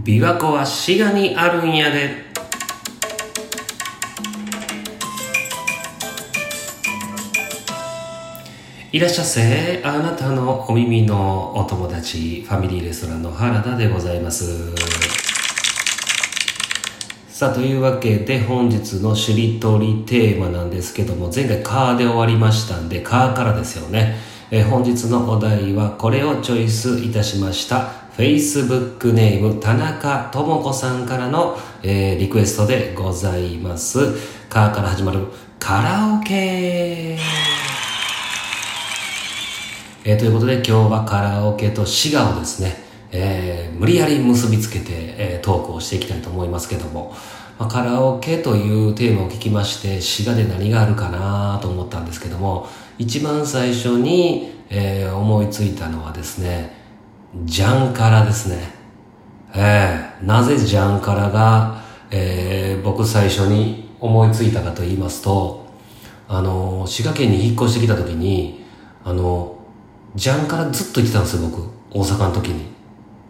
琵琶湖は滋賀にあるんやで。いらっしゃせ。あなたのお耳のお友達ファミリーレストランの原田でございます。さあというわけで本日のしりとりテーマなんですけども前回「カー」で終わりましたんで「カー」からですよね、え本日のお題はこれをチョイスいたしました。Facebook ネーム田中智子さんからの、えー、リクエストでございます「カー」から始まるカラオケ。えー、ということで今日はカラオケと滋賀をですね、えー、無理やり結びつけて、えー、トークをしていきたいと思いますけども、まあ、カラオケというテーマを聞きまして滋賀で何があるかなと思ったんですけども一番最初に、えー、思いついたのはですねジャンカラですねえー、なぜジャンカラが、えー、僕最初に思いついたかと言いますとあの滋賀県に引っ越してきた時にあのジャンからずっと行ってたんですよ、僕。大阪の時に。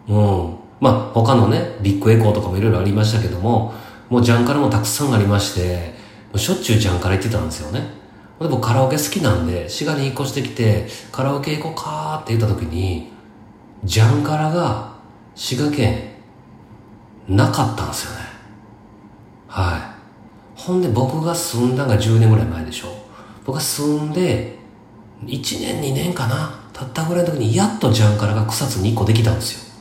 うん。まあ、他のね、ビッグエコーとかもいろいろありましたけども、もうジャンカラもたくさんありまして、もうしょっちゅうジャンカラ行ってたんですよね。で僕カラオケ好きなんで、滋賀に引っ越してきて、カラオケ行こうかって言った時に、ジャンカラが滋賀県なかったんですよね。はい。ほんで僕が住んだのが10年ぐらい前でしょ。僕が住んで、1年2年かな。たったぐらいの時にやっとジャンカラが草津に1個できたんですよ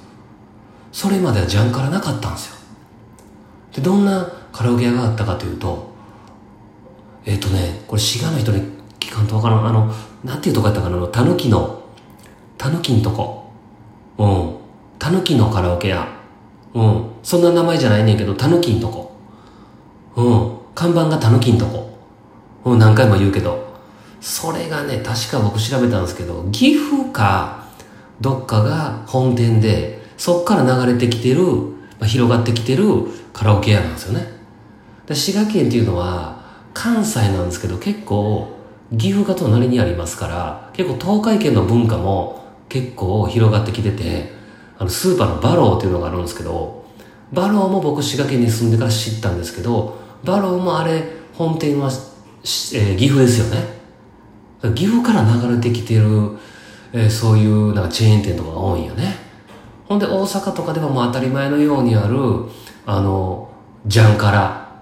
それまではジャンカラなかったんですよでどんなカラオケ屋があったかというとえっ、ー、とねこれ滋賀の人に聞かんとわからんあのなんていうとこやったかなあのたぬきのたぬきんとこうん。たぬきのカラオケ屋うん。そんな名前じゃないねんけどたぬきんとこ。うん。看板がたぬきんとこ。うん。何回も言うけど。それがね、確か僕調べたんですけど、岐阜か、どっかが本店で、そっから流れてきてる、まあ、広がってきてるカラオケ屋なんですよね。で滋賀県っていうのは、関西なんですけど、結構、岐阜が隣にありますから、結構東海圏の文化も結構広がってきてて、あの、スーパーのバローっていうのがあるんですけど、バローも僕滋賀県に住んでから知ったんですけど、バローもあれ、本店は、えー、岐阜ですよね。岐阜から流れてきてる、えー、そういうなんかチェーン店とかが多いんよね。ほんで大阪とかではもう当たり前のようにある、あの、ジャンカラ。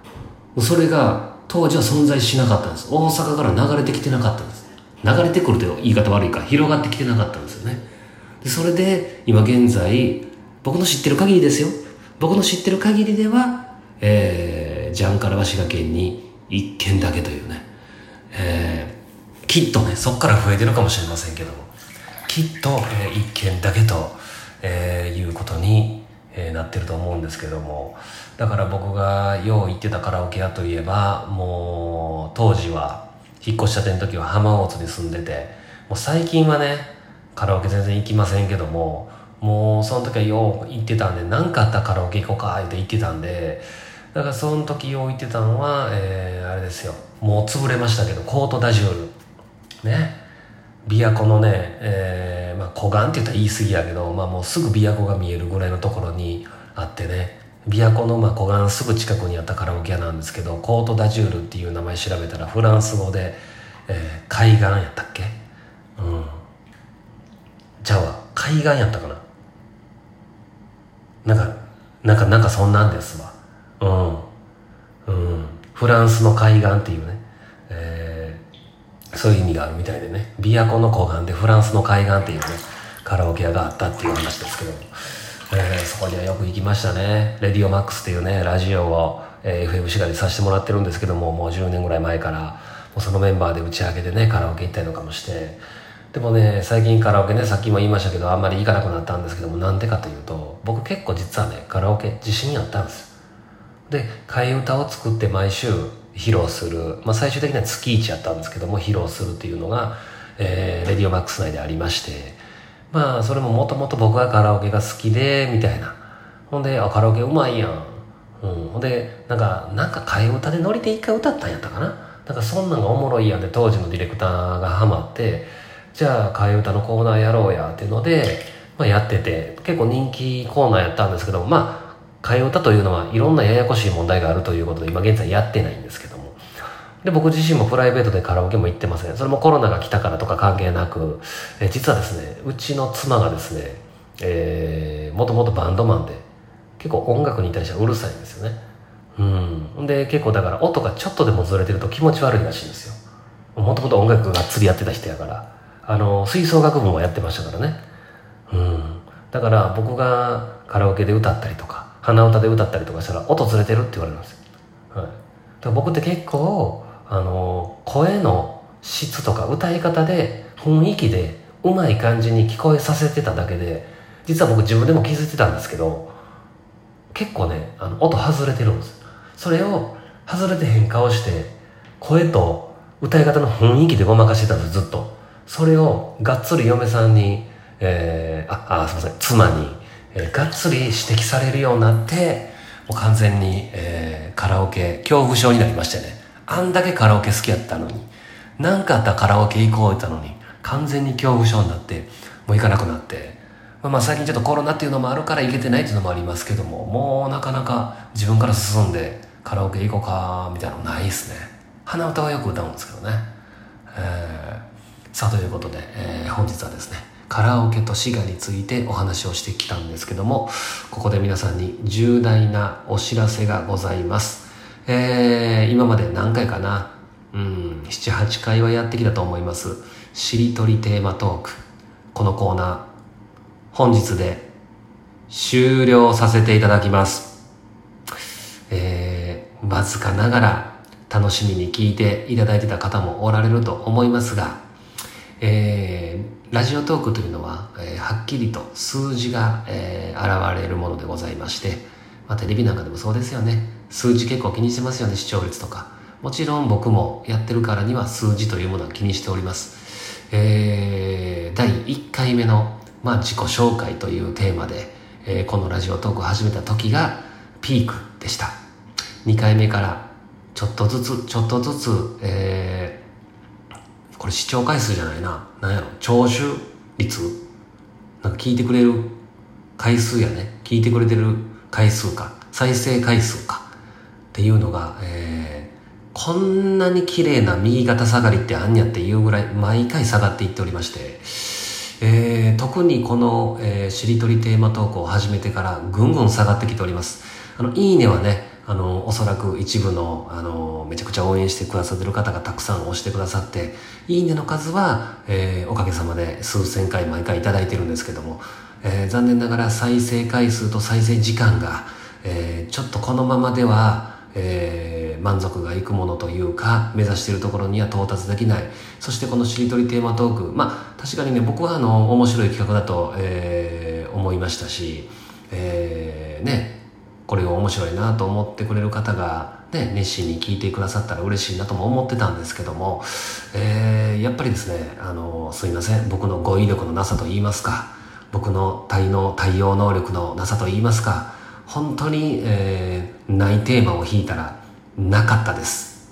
それが当時は存在しなかったんです。大阪から流れてきてなかったんです。流れてくるという言い方悪いか、広がってきてなかったんです。でそれで今現在、僕の知ってる限りですよ。僕の知ってる限りでは、えー、ジャンカラは滋賀県に1軒だけというね。えーきっとね、そこから増えてるかもしれませんけども、きっと、えー、一件だけと、えー、いうことに、えー、なってると思うんですけども、だから僕がよう行ってたカラオケ屋といえば、もう、当時は、引っ越したての時は浜大津に住んでて、もう最近はね、カラオケ全然行きませんけども、もうその時はよう行ってたんで、何かあったらカラオケ行こうかって言ってたんで、だからその時よう行ってたのは、えー、あれですよ。もう潰れましたけど、コートダジュール。ね琵琶湖のね、えーまあ、湖岸って言ったら言い過ぎやけど、まあ、もうすぐ琵琶湖が見えるぐらいのところにあってね琵琶湖のまあ湖岸すぐ近くにあったカラオケ屋なんですけどコート・ダジュールっていう名前調べたらフランス語で、えー、海岸やったっけ？じゃあ海岸やったかな。なんかなんかなんかそんなんですわ。うん。うん。フランスの海岸っていうね。そういう意味があるみたいでね。琵琶湖の湖岸でフランスの海岸っていうねカラオケ屋があったっていう話ですけども、えー、そこにはよく行きましたね。レディオマックスっていうねラジオを、えー、FM 滋賀でさせてもらってるんですけどももう10年ぐらい前からもうそのメンバーで打ち上げでねカラオケ行ったりとかもしてでもね最近カラオケねさっきも言いましたけどあんまり行かなくなったんですけどもなんでかというと僕結構実はねカラオケ自信あったんです。で替え歌を作って毎週披露する、まあ、最終的には月1やったんですけども披露するっていうのが、えー、レディオマックス内でありましてまあそれももともと僕がカラオケが好きでみたいな。ほんであカラオケうまいやん、うん、ほんでなんかなんか替え歌でノリで一回歌ったんやったかな。なんかそんなんがおもろいやんで当時のディレクターがハマってじゃあ替え歌のコーナーやろうやっていうので、まあ、やってて結構人気コーナーやったんですけどまあ替え歌というのはいろんなややこしい問題があるということで今現在やってないんですけども。で僕自身もプライベートでカラオケも行ってませんそれもコロナが来たからとか関係なく、え実はですねうちの妻がですね、えー、もともとバンドマンで結構音楽に対してはうるさいんですよね。うん。で結構だから音がちょっとでもずれてると気持ち悪いらしいんですよ。もともと音楽がっつりやってた人やから。あの吹奏楽部もやってましたからね。うん。だから僕がカラオケで歌ったりとか鼻歌で歌ったりとかしたら音ずれてるって言われるんですよ、はい、だから僕って結構あの声の質とか歌い方で雰囲気でうまい感じに聞こえさせてただけで実は僕自分でも気づいてたんですけど結構ねあの音外れてるんですそれを外れて変化をして声と歌い方の雰囲気でごまかしてたんですずっと。それをがっつり嫁さんに、えー、ああすいません妻に、えー、がっつり指摘されるようになってもう完全に、えー、カラオケ恐怖症になりましてね。あんだけカラオケ好きやったのに何かあったらカラオケ行こう言ったのに完全に恐怖症になってもう行かなくなって。まあ、まあ最近ちょっとコロナっていうのもあるから行けてないっていうのもありますけどももうなかなか自分から進んでカラオケ行こうかみたいなのないですね。鼻歌はよく歌うんですけどね、えー、さあということで、えー、本日はですねカラオケと滋賀についてお話をしてきたんですけどもここで皆さんに重大なお知らせがございます。えー、今まで何回かなうん78回はやってきたと思います。しりとりテーマトーク。このコーナー本日で終了させていただきます。えー、わずかながら楽しみに聞いていただいてた方もおられると思いますが、えー、ラジオトークというのは、えー、はっきりと数字が、えー、現れるものでございまして、まあ、テレビなんかでもそうですよね。数字結構気にしてますよね、視聴率とか。もちろん僕もやってるからには数字というものは気にしております。えー、第1回目のまあ、自己紹介というテーマで、えー、このラジオトークを始めた時がピークでした2回目からちょっとずつちょっとずつ、えー、これ視聴回数じゃないな。何やろ？聴取率なんか聞いてくれる回数やね。聞いてくれてる回数か。再生回数か。っていうのが、えー、こんなに綺麗な右肩下がりってあんやっていうぐらい毎回下がっていっておりましてえー、特にこの、えー、しりとりテーマ投稿を始めてからぐんぐん下がってきております。あの、いいねはね、あの、おそらく一部の、あの、めちゃくちゃ応援してくださってる方がたくさん押してくださって、いいねの数は、えー、おかげさまで数千回毎回いいてるんですけども、えー、残念ながら再生回数と再生時間が、えー、ちょっとこのままでは、えー、満足がいくものというか目指しているところには到達できない。そしてこのしりとりテーマトークまあ確かにね僕はあの面白い企画だと、えー、思いましたし、えー、ねこれが面白いなと思ってくれる方が、ね、熱心に聞いてくださったら嬉しいなとも思ってたんですけども、えー、やっぱりですねあのすいません僕の語彙力のなさと言いますか僕の対応対応能力のなさと言いますか本当に、えー、ないテーマを引いたらなかったです。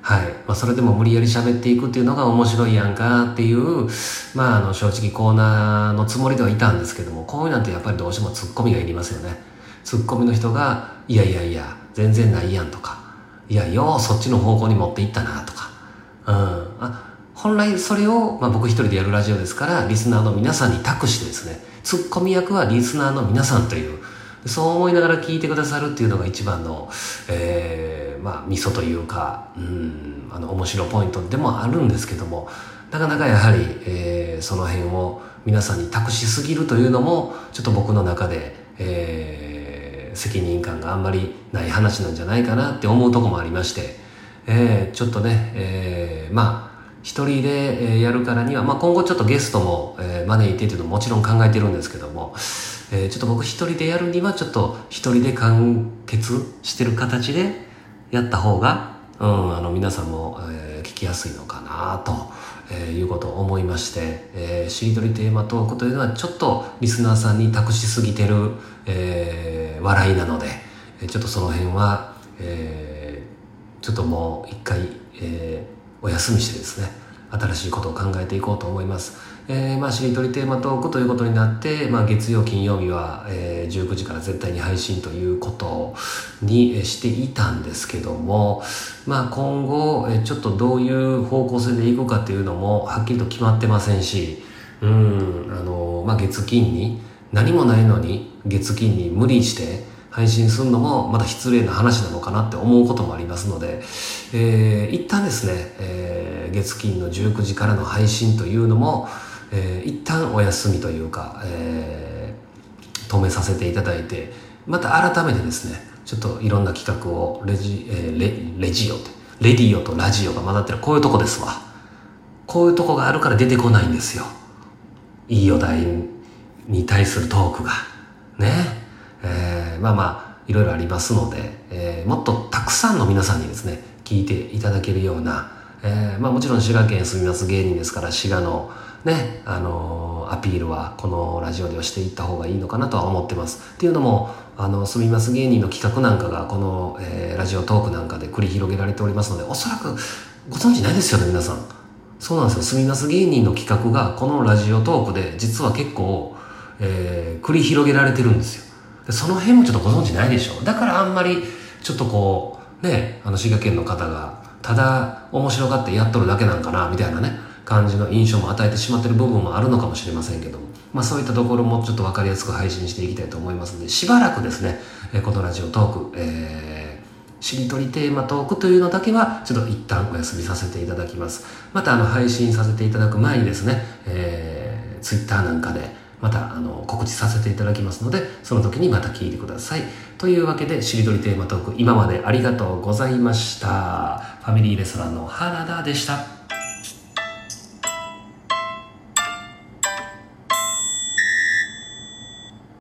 はい。まあ、それでも無理やり喋っていくっていうのが面白いやんかっていう、まあ、あの、正直コーナーのつもりではいたんですけども、こういうなんてやっぱりどうしてもツッコミがいりますよね。ツッコミの人が、いやいやいや、全然ないやんとか、いや、ようそっちの方向に持っていったなとか、うん。あ本来それを、まあ、僕一人でやるラジオですから、リスナーの皆さんに託してですね、ツッコミ役はリスナーの皆さんという、そう思いながら聞いてくださるっていうのが一番の、えー、まあ、ミソというか、うん、あの、面白ポイントでもあるんですけども、なかなかやはり、えー、その辺を皆さんに託しすぎるというのも、ちょっと僕の中で、えー、責任感があんまりない話なんじゃないかなって思うとこもありまして、えー、ちょっとね、えー、まあ、一人でやるからには、まあ、今後ちょっとゲストも、えー、招いてっていうのももちろん考えてるんですけども、えー、ちょっと僕一人でやるにはちょっと一人で完結してる形でやった方が、うん、あの皆さんも、えー、聞きやすいのかなと、えー、いうことを思いまして、えー、しりとりテーマトークというのはちょっとリスナーさんに託しすぎてる、えー、笑いなので、ちょっとその辺は、えー、ちょっともう一回、えー、お休みしてですね、新しいことを考えていこうと思います。えー、まあ、しりとりテーマトークということになって、まあ、月曜、金曜日は、えー、19時から絶対に配信ということにしていたんですけども、まあ、今後、えちょっとどういう方向性でいくかっていうのもはっきりと決まってませんし、うん、あの、まあ、月金に、何もないのに月金に無理して配信するのもまた失礼な話なのかなって思うこともありますので、えー、一旦ですね、えー、月金の19時からの配信というのも、えー、一旦お休みというか、えー、止めさせていただいてまた改めてですねちょっといろんな企画をレジ、えー、レレジオってレディオとラジオが混ざってるこういうとこですわ。こういうとこがあるから出てこないんですよ。いいお題に対するトークが。ねえー、まあまあいろいろありますので、えー、もっとたくさんの皆さんにですね聞いていただけるような、えー、まあもちろん滋賀県住みます芸人ですから滋賀のね、あのー、アピールはこのラジオではしていった方がいいのかなとは思ってます。っていうのも、あの、住みます芸人の企画なんかがこの、えー、ラジオトークなんかで繰り広げられておりますので、おそらくご存知ないですよね、皆さん。そうなんですよ。住みます芸人の企画がこのラジオトークで実は結構、えー、繰り広げられてるんですよ。でその辺もちょっとご存知ないでしょ。だからあんまり、ちょっとこう、ね、あの、滋賀県の方が、ただ面白がってやっとるだけなんかな、みたいなね。感じの印象も与えてしまってる部分もあるのかもしれませんけども、まあ、そういったところもちょっと分かりやすく配信していきたいと思いますのでしばらくですね、えこのラジオトーク、えー、しりとりテーマトークというのだけはちょっと一旦お休みさせていただきますまたあの配信させていただく前にですね、えー、Twitter なんかでまたあの告知させていただきますのでその時にまた聞いてください。というわけでしりとりテーマトーク今までありがとうございました。ファミリーレストランの原田でした。